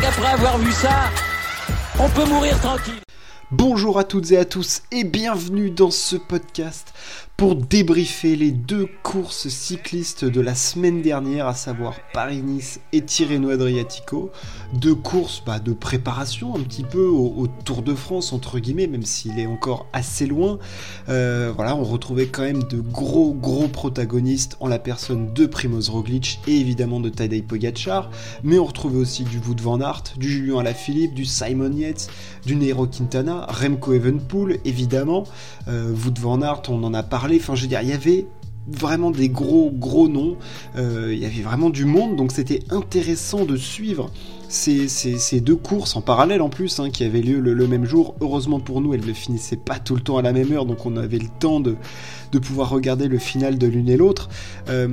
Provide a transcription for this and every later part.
qu'après avoir vu ça, on peut mourir tranquille. Bonjour à toutes et à tous et bienvenue dans ce podcast pour débriefer les deux courses cyclistes de la semaine dernière, à savoir Paris-Nice et Tirreno Adriatico. Deux courses bah, de préparation un petit peu au, Tour de France, entre guillemets, même s'il est encore assez loin. Euh, voilà, on retrouvait quand même de gros, gros protagonistes en la personne de Primoz Roglic et évidemment de Tadej Pogacar. Mais on retrouvait aussi du Wout van Aert, du Julien Alaphilippe, du Simon Yates, du Nero Quintana, Remco Evenpool, évidemment. Euh, van Aert, on en a parlé Enfin, je veux dire, il y avait vraiment des gros gros noms, euh, il y avait vraiment du monde, donc c'était intéressant de suivre ces, deux courses en parallèle en plus, hein, qui avaient lieu le, même jour. Heureusement pour nous, elles ne finissaient pas tout le temps à la même heure, donc on avait le temps de, pouvoir regarder le final de l'une et l'autre. Euh,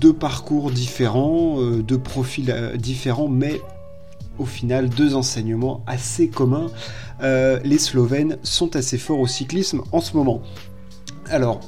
deux parcours différents, euh, deux profils différents, mais au final deux enseignements assez communs. les Slovènes sont assez forts au cyclisme en ce moment. Alors,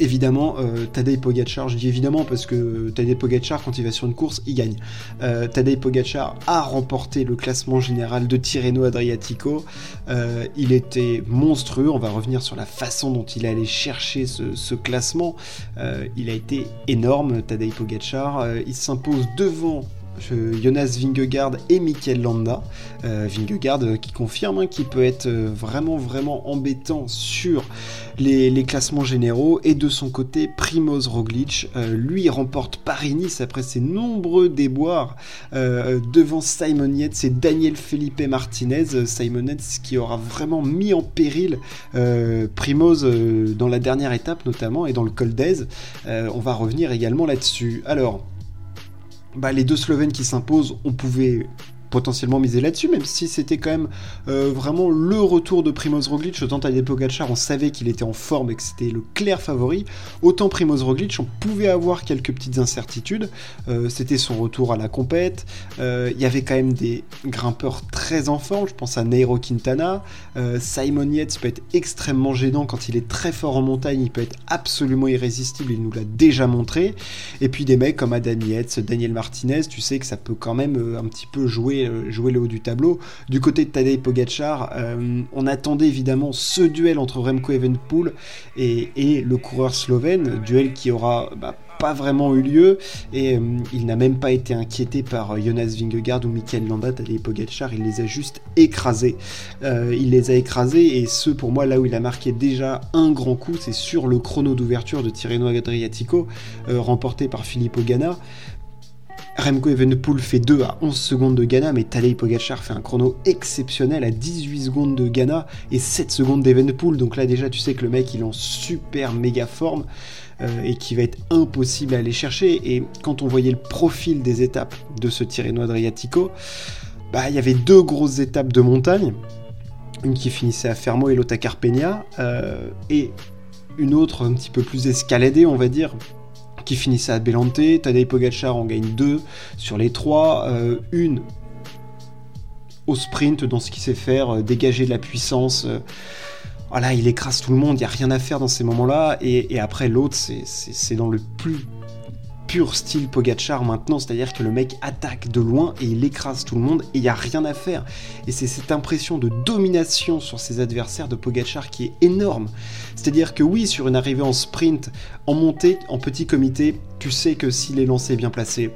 évidemment, euh, Tadej Pogacar, je dis évidemment parce que Tadej Pogacar, quand il va sur une course, il gagne. Euh, Tadej Pogacar a remporté le classement général de Tirreno Adriatico. Euh, il était monstrueux. On va revenir sur la façon dont il allait chercher ce, classement. Euh, il a été énorme, Tadej Pogacar. il s'impose devant Jonas Vingegaard et Mikel Landa. Euh, Vingegaard euh, qui confirme hein, qu'il peut être euh, vraiment vraiment embêtant sur les, classements généraux. Et de son côté, Primoz Roglic, lui remporte Paris-Nice après ses nombreux déboires devant Simon Yates et Daniel Felipe Martinez. Simon Yates qui aura vraiment mis en péril Primoz dans la dernière étape notamment et dans le col d'Aise. on va revenir également là-dessus. Alors, bah, les deux Slovènes qui s'imposent, on pouvait potentiellement miser là-dessus, même si c'était quand même euh, vraiment le retour de Primoz Roglic. Autant Tadej Pogacar, on savait qu'il était en forme et que c'était le clair favori. Autant Primoz Roglic, on pouvait avoir quelques petites incertitudes. Euh, c'était son retour à la compète. Euh, il y avait quand même des grimpeurs très en forme. Je pense à Nairo Quintana. Simon Yates peut être extrêmement gênant quand il est très fort en montagne. Il peut être absolument irrésistible. Il nous l'a déjà montré. Et puis des mecs comme Adam Yates, Daniel Martinez, tu sais que ça peut quand même un petit peu jouer euh, jouer, le haut du tableau. Du côté de Tadej Pogacar, euh, on attendait évidemment ce duel entre Remco Evenpool et, le coureur slovène, duel qui aura bah, pas vraiment eu lieu et euh, il n'a même pas été inquiété par Jonas Vingegaard ou Mikel Landa, Tadej Pogacar, il les a juste écrasés. il les a écrasés et ce pour moi là où il a marqué déjà un grand coup, c'est sur le chrono d'ouverture de Tirreno Adriatico remporté par Filippo Ganna. Remco Evenepoel fait 2 à 11 secondes de Ghana, mais Tadej Pogacar fait un chrono exceptionnel à 18 secondes de Ghana et 7 secondes d'Evenepoel. Donc là déjà tu sais que le mec il est en super méga forme euh, et qui va être impossible à aller chercher. Et quand on voyait le profil des étapes de ce Tirreno Adriatico, bah il y avait deux grosses étapes de montagne, une qui finissait à Fermo et l'autre à Carpegna, euh, et une autre un petit peu plus escaladée on va dire, qui finissait à Belante. Tadej Pogacar en gagne deux sur les trois. Euh, une au sprint dans ce qu'il sait faire, euh, dégager de la puissance. Euh, voilà, il écrase tout le monde, il n'y a rien à faire dans ces moments-là. Et, et après, l'autre, c'est dans le plus pur style Pogachar maintenant, c'est-à-dire que le mec attaque de loin et il écrase tout le monde et il n'y a rien à faire. Et c'est cette impression de domination sur ses adversaires de Pogachar qui est énorme. C'est-à-dire que oui, sur une arrivée en sprint, en montée, en petit comité, tu sais que s'il est lancé bien placé,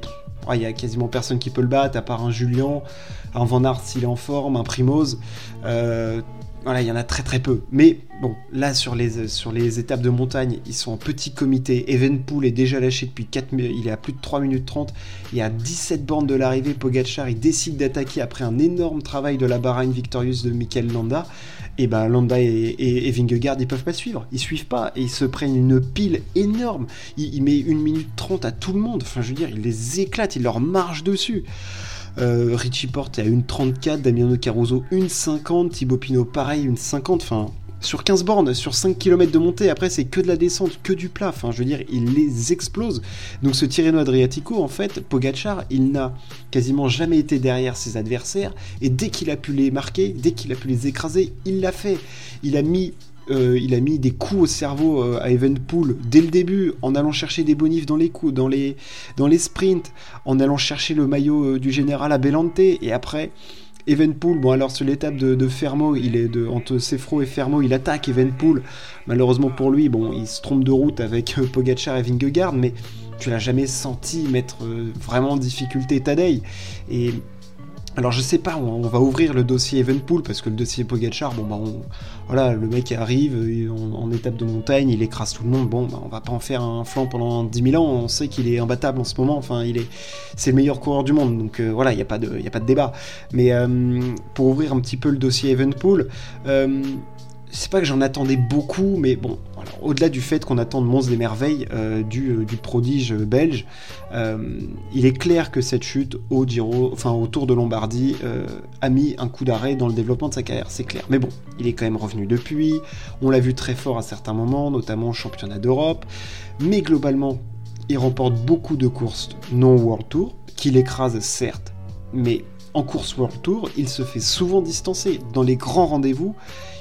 il y a quasiment personne qui peut le battre, à part un Julien, un Van Aert s'il est en forme, un Primoz. Euh, voilà, il y en a très très peu. Mais bon, là sur les, sur les étapes de montagne, ils sont en petit comité. Evenpool est déjà lâché depuis 4 il est à plus de 3 minutes 30. Il y a 17 bornes de l'arrivée. Pogachar, il décide d'attaquer après un énorme travail de la Bahrain Victorious de Mikel Landa. Et ben Landa et, et, Vingegaard, ils peuvent pas suivre. Ils suivent pas et ils se prennent une pile énorme. Il, il met 1 minute 30 à tout le monde. Enfin, je veux dire, il les éclate, il leur marche dessus. Euh, Richie Porte est à 1,34, Damiano Caruso 1,50, Thibaut Pinot pareil 1,50, enfin sur 15 bornes, sur 5 km de montée, après c'est que de la descente, que du plat, enfin je veux dire, il les explose. Donc ce Tirreno Adriatico, en fait, Pogachar, il n'a quasiment jamais été derrière ses adversaires, et dès qu'il a pu les marquer, dès qu'il a pu les écraser, il l'a fait. Il a mis euh, il a mis des coups au cerveau euh, à Evenpool dès le début, en allant chercher des bonifs dans les coups, dans les, sprints, en allant chercher le maillot du général à Belante, et après, Evenpool, bon alors sur l'étape de, Fermo, il est de, entre Sefro et Fermo, il attaque Evenpool. Malheureusement pour lui, bon, il se trompe de route avec Pogacar et Vingegaard, mais tu l'as jamais senti mettre vraiment en difficulté Tadei. Et alors je sais pas, on, va ouvrir le dossier Evenpool parce que le dossier Pogachar, bon bah voilà, le mec arrive en, étape de montagne, il écrase tout le monde. Bon, bah, on va pas en faire un flanc pendant 10 000 ans. On sait qu'il est imbattable en ce moment. Enfin, il est, c'est le meilleur coureur du monde. Donc euh, voilà, il n'y a pas de, a pas de débat. Mais euh, pour ouvrir un petit peu le dossier Evenpool. Euh, c'est pas que j'en attendais beaucoup, mais bon, au-delà du fait qu'on attend de Mons des Merveilles euh, du, prodige belge, euh, il est clair que cette chute au enfin Tour de Lombardie euh, a mis un coup d'arrêt dans le développement de sa carrière, c'est clair. Mais bon, il est quand même revenu depuis, on l'a vu très fort à certains moments, notamment au championnat d'Europe, mais globalement, il remporte beaucoup de courses non World Tour, qu'il écrase certes, mais en course World Tour, il se fait souvent distancer. Dans les grands rendez-vous,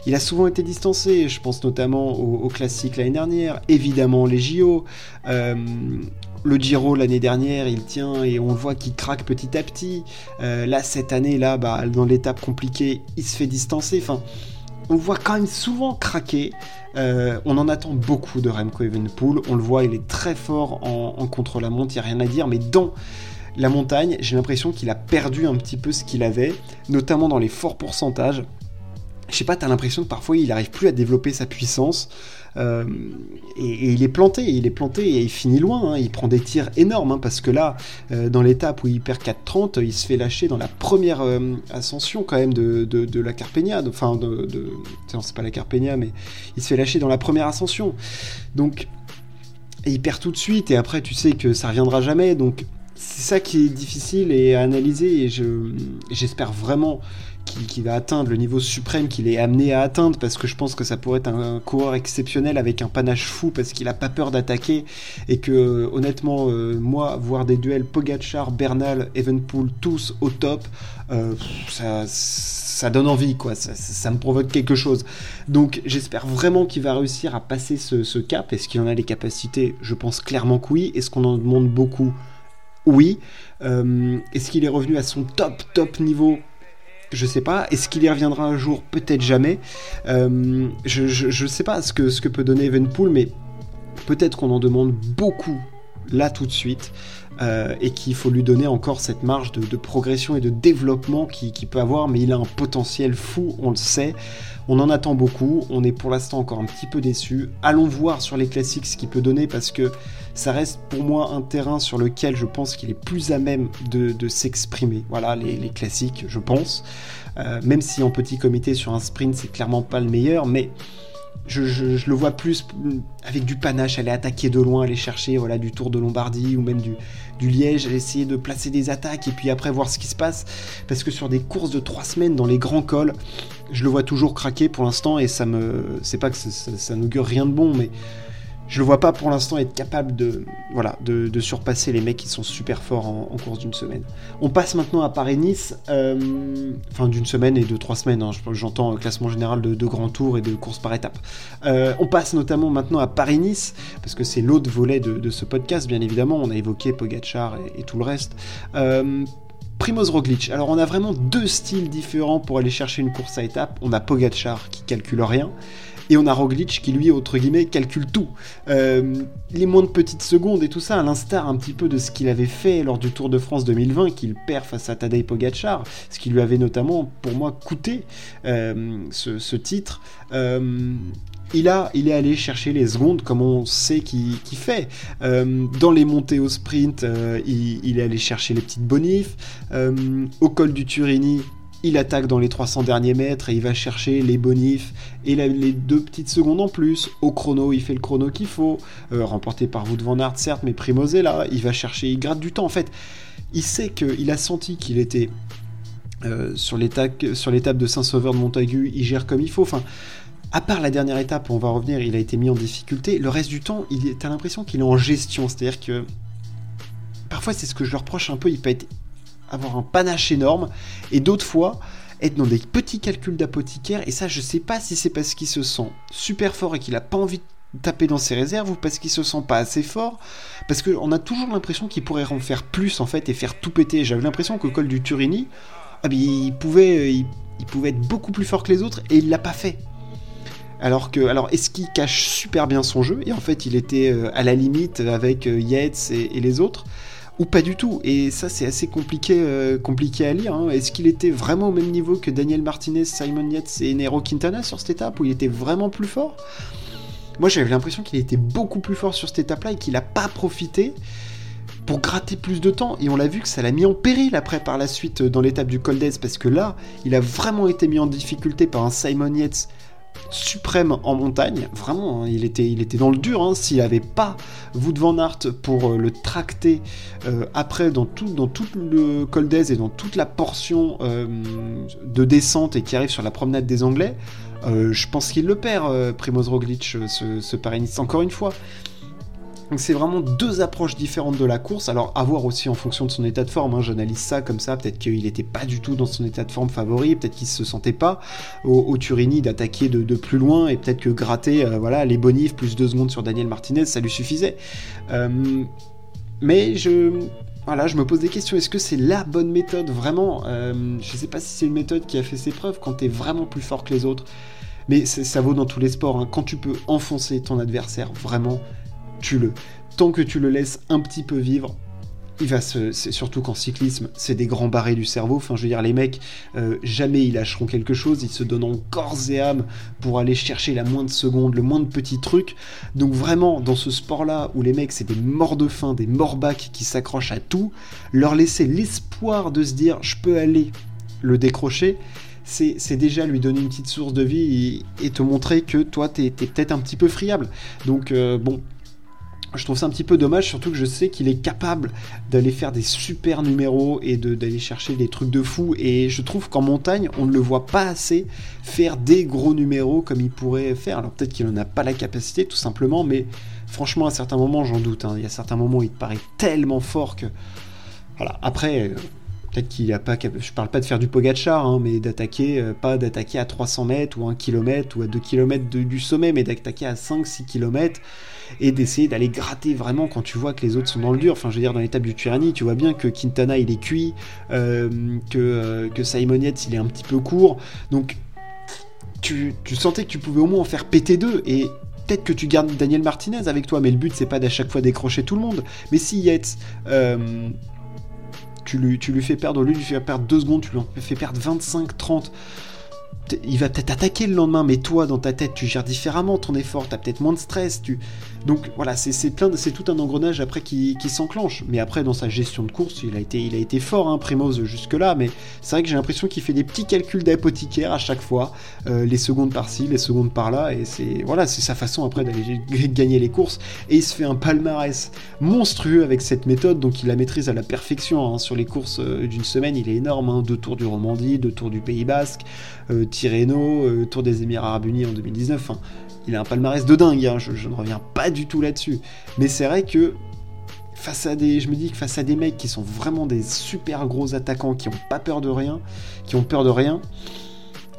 il a souvent été distancé. Je pense notamment au, classique l'année dernière, évidemment les JO. Euh, le Giro l'année dernière, il tient et on voit qu'il craque petit à petit. Euh, là, cette année, là, bah, dans l'étape compliquée, il se fait distancer. Enfin, on voit quand même souvent craquer. Euh, on en attend beaucoup de Remco Evenpool. On le voit, il est très fort en, en contre-la-montre, il n'y a rien à dire. Mais dans la montagne, j'ai l'impression qu'il a perdu un petit peu ce qu'il avait, notamment dans les forts pourcentages. Je sais pas, t'as l'impression que parfois il n'arrive plus à développer sa puissance. Euh, et, il est planté, il est planté et il finit loin. Hein. il prend des tirs énormes hein, parce que là, euh, dans l'étape où il perd 4.30, il se fait lâcher dans la première euh, ascension quand même de, la Carpegna. Enfin, de, non, c'est pas la Carpegna, mais il se fait lâcher dans la première ascension. Donc, il perd tout de suite et après, tu sais que ça reviendra jamais. Donc, c'est ça qui est difficile à analyser et j'espère vraiment qu'il va atteindre le niveau suprême qu'il est amené à atteindre parce que je pense que ça pourrait être un, coureur exceptionnel avec un panache fou parce qu'il a pas peur d'attaquer et que honnêtement euh, moi voir des duels Pogachar, Bernal, Evenpool tous au top euh, ça, donne envie quoi. Ça, me provoque quelque chose. Donc j'espère vraiment qu'il va réussir à passer ce, ce cap. Est-ce qu'il en a les capacités? Je pense clairement que oui. Est-ce qu'on en demande beaucoup? Oui. Euh, est-ce qu'il est revenu à son top, top niveau? Je sais pas. Est-ce qu'il y reviendra un jour? Peut-être jamais. Euh, je, ne sais pas ce que, ce que peut donner Evenpool, mais peut-être qu'on en demande beaucoup là tout de suite. Euh, et qu'il faut lui donner encore cette marge de, progression et de développement qu'il peut avoir, mais il a un potentiel fou, on le sait. On en attend beaucoup, on est pour l'instant encore un petit peu déçu. Allons voir sur les classiques ce qu'il peut donner parce que ça reste pour moi un terrain sur lequel je pense qu'il est plus à même de, s'exprimer. Voilà, les, classiques, je pense. Euh, même si en petit comité sur un sprint, c'est clairement pas le meilleur, mais je, le vois plus avec du panache, aller attaquer de loin, aller chercher voilà, du Tour de Lombardie ou même du, du Liège, essayer de placer des attaques et puis après voir ce qui se passe. Parce que sur des courses de trois semaines dans les grands cols, je le vois toujours craquer pour l'instant et ça me. C'est pas que ça, ça n'augure rien de bon, mais je le vois pas pour l'instant être capable de, voilà, de, surpasser les mecs qui sont super forts en, course d'une semaine. On passe maintenant à Paris-Nice, euh, enfin d'une semaine et de trois semaines, hein, j'entends classement général de, de grands tours et de courses par étapes. Euh, on passe notamment maintenant à Paris-Nice, parce que c'est l'autre volet de, ce podcast, bien évidemment, on a évoqué Pogachar et, tout le reste. Euh, Primoz Roglic. Alors on a vraiment deux styles différents pour aller chercher une course à étapes. On a Pogachar qui calcule rien et on a Roglic qui lui, entre guillemets, calcule tout. Euh, les moins de petites secondes et tout ça, à l'instar un petit peu de ce qu'il avait fait lors du Tour de France 2020, qu'il perd face à Tadej Pogacar, ce qui lui avait notamment, pour moi, coûté euh, ce, titre. Euh, il, a, il est allé chercher les secondes comme on sait qu'il fait. dans les montées au sprint, il, est allé chercher les petites bonifs. au col du Turini, il attaque dans les 300 derniers mètres et il va chercher les bonifs et les deux petites secondes en plus. Au chrono, il fait le chrono qu'il faut, euh, remporté par Wout van Aert certes, mais Primoz là, il va chercher, il gratte du temps en fait. Il sait qu'il a senti qu'il était euh, sur l'étape de Saint-Sauveur de Montagu, il gère comme il faut. Enfin, à part la dernière étape, on va revenir, il a été mis en difficulté. Le reste du temps, il a l'impression qu'il est en gestion, c'est-à-dire que parfois c'est ce que je le reproche un peu, il peut être avoir un panache énorme, et d'autres fois, être dans des petits calculs d'apothicaire. Et ça, je sais pas si c'est parce qu'il se sent super fort et qu'il a pas envie de taper dans ses réserves ou parce qu'il se sent pas assez fort. Parce qu'on a toujours l'impression qu'il pourrait en faire plus en fait et faire tout péter. J'avais l'impression qu'au col du Turini, ah, il, pouvait, il, pouvait être beaucoup plus fort que les autres et il l'a pas fait. Alors que, alors, est-ce qu'il cache super bien son jeu? Et en fait, il était euh, à la limite avec euh, Yates et, les autres ou pas du tout. Et ça, c'est assez compliqué, euh, compliqué à lire. Hein. Est-ce qu'il était vraiment au même niveau que Daniel Martinez, Simon Yates et Nero Quintana sur cette étape où il était vraiment plus fort? Moi, j'avais l'impression qu'il était beaucoup plus fort sur cette étape-là et qu'il n'a pas profité pour gratter plus de temps. Et on l'a vu que ça l'a mis en péril après par la suite dans l'étape du Col parce que là, il a vraiment été mis en difficulté par un Simon Yates suprême en montagne. Vraiment, hein, il, était, il était dans le dur. Hein. S'il n'avait pas Wout van Aert pour euh, le tracter euh, après dans tout, dans tout le col et dans toute la portion euh, de descente et qui arrive sur la promenade des Anglais, je pense qu'il le perd, Primoz Roglic, ce, ce. Encore une fois, donc c'est vraiment deux approches différentes de la course. Alors à voir aussi en fonction de son état de forme. Hein. J'analyse ça comme ça. Peut-être qu'il n'était pas du tout dans son état de forme favori. Peut-être qu'il se sentait pas au, Turini d'attaquer de, plus loin et peut-être que gratter euh, voilà les bonifs plus deux secondes sur Daniel Martinez ça lui suffisait. Euh, mais je voilà, je me pose des questions. Est-ce que c'est la bonne méthode vraiment? Euh, Je sais pas si c'est une méthode qui a fait ses preuves quand tu es vraiment plus fort que les autres. Mais ça vaut dans tous les sports. Hein. Quand tu peux enfoncer ton adversaire, vraiment, le Tant que tu le laisses un petit peu vivre, il va se, surtout qu'en cyclisme, c'est des grands barrés du cerveau. Enfin, je veux dire, les mecs, euh, jamais ils lâcheront quelque chose. Ils se donnent corps et âme pour aller chercher la moindre seconde, le moindre petit truc. Donc vraiment, dans ce sport-là, où les mecs, c'est des morts de faim, des morbacs qui s'accrochent à tout, leur laisser l'espoir de se dire, je peux aller le décrocher, c'est déjà lui donner une petite source de vie et, te montrer que toi, t'es es, peut-être un petit peu friable. Donc, euh, bon, je trouve ça un petit peu dommage, surtout que je sais qu'il est capable d'aller faire des super numéros et d'aller chercher des trucs de fou. Et je trouve qu'en montagne, on ne le voit pas assez faire des gros numéros comme il pourrait faire. Alors peut-être qu'il n'en a pas la capacité, tout simplement, mais franchement, à certains moments, j'en doute. Hein. Il y a certains moments où il paraît tellement fort que. Voilà, après. Peut-être qu'il a pas. Je parle pas de faire du Pogachar, hein, mais d'attaquer, euh, pas d'attaquer à 300 mètres ou 1 km ou à 2 km du sommet, mais d'attaquer à 5-6 km et d'essayer d'aller gratter vraiment quand tu vois que les autres sont dans le dur. Enfin, je veux dire, dans l'étape du tyrannie, tu vois bien que Quintana il est cuit, euh, que, euh, que Simon Yates il est un petit peu court. Donc, tu, sentais que tu pouvais au moins en faire péter deux et peut-être que tu gardes Daniel Martinez avec toi, mais le but c'est pas d'à chaque fois décrocher tout le monde. Mais si Yates. Euh, tu lui, tu lui fais perdre, lui, lui fais perdre 2 secondes, tu lui fais perdre 25, 30 il va peut-être attaquer le lendemain, mais toi, dans ta tête, tu gères différemment ton effort, tu as peut-être moins de stress. Tu... Donc voilà, c'est c'est tout un engrenage après qui, s'enclenche. Mais après, dans sa gestion de course, il a été, il a été fort, hein, Primoz, jusque-là. Mais c'est vrai que j'ai l'impression qu'il fait des petits calculs d'apothicaire à chaque fois, euh, les secondes par-ci, les secondes par-là, et c'est voilà, c'est sa façon après d'aller gagner les courses. Et il se fait un palmarès monstrueux avec cette méthode, donc il la maîtrise à la perfection. Hein. Sur les courses euh, d'une semaine, il est énorme. Hein. Deux tours du Romandie, deux tours du Pays Basque. Euh, Tirreno, euh, Tour des Émirats Arabes Unis en 2019. il a un palmarès de dingue, hein, je, ne reviens pas du tout là-dessus. Mais c'est vrai que face à des, je me dis que face à des mecs qui sont vraiment des super gros attaquants, qui ont pas peur de rien, qui ont peur de rien,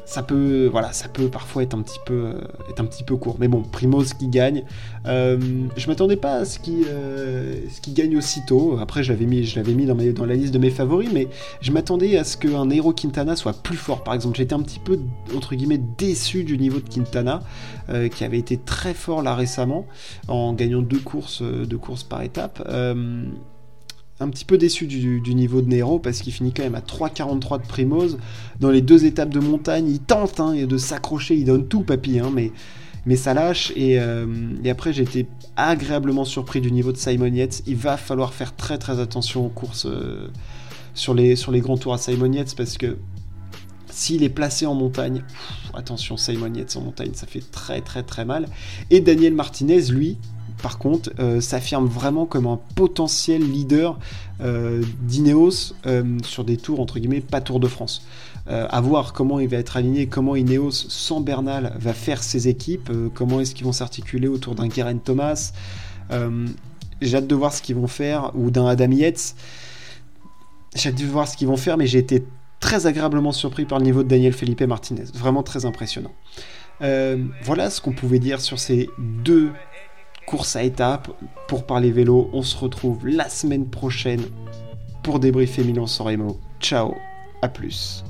ça peut, voilà, ça peut parfois être un petit peu, euh, être un petit peu court. Mais bon, Primoz qui gagne. Euh, je m'attendais pas à ce qu'il euh, ce gagne aussitôt. Après, je l'avais mis, dans, la liste de mes favoris, mais je m'attendais à ce qu'un héros Quintana soit plus fort. Par exemple, j'étais un petit peu entre guillemets déçu du niveau de Quintana, qui avait été très fort là récemment en gagnant deux courses, deux courses par étape un petit peu déçu du, niveau de Nero parce qu'il finit quand même à 3,43 de Primoz. Dans les deux étapes de montagne, il tente hein, de s'accrocher, il donne tout, papy, hein, mais, mais ça lâche. Et, euh, et après, j'ai été agréablement surpris du niveau de Simon Yates. Il va falloir faire très très attention aux courses euh, sur, les, sur les grands tours à Simon Yates parce que s'il est placé en montagne, attention, Simon Yates en montagne, ça fait très très très mal. Et Daniel Martinez, lui, par contre, euh, s'affirme vraiment comme un potentiel leader euh, d'Ineos euh, sur des tours, entre guillemets, pas Tour de France. à voir comment il va être aligné, comment Ineos, sans Bernal, va faire ses équipes, comment est-ce qu'ils vont s'articuler autour d'un Geraint Thomas. j'ai hâte de voir ce qu'ils vont faire, ou d'un Adam Yates. J'ai hâte de voir ce qu'ils vont faire, mais j'ai été très agréablement surpris par le niveau de Daniel Felipe Martinez. Vraiment très impressionnant. Voilà ce qu'on pouvait dire sur ces deux courses à étapes. Pour parler vélo, on se retrouve la semaine prochaine pour débriefer Milan San Remo. Ciao, à plus.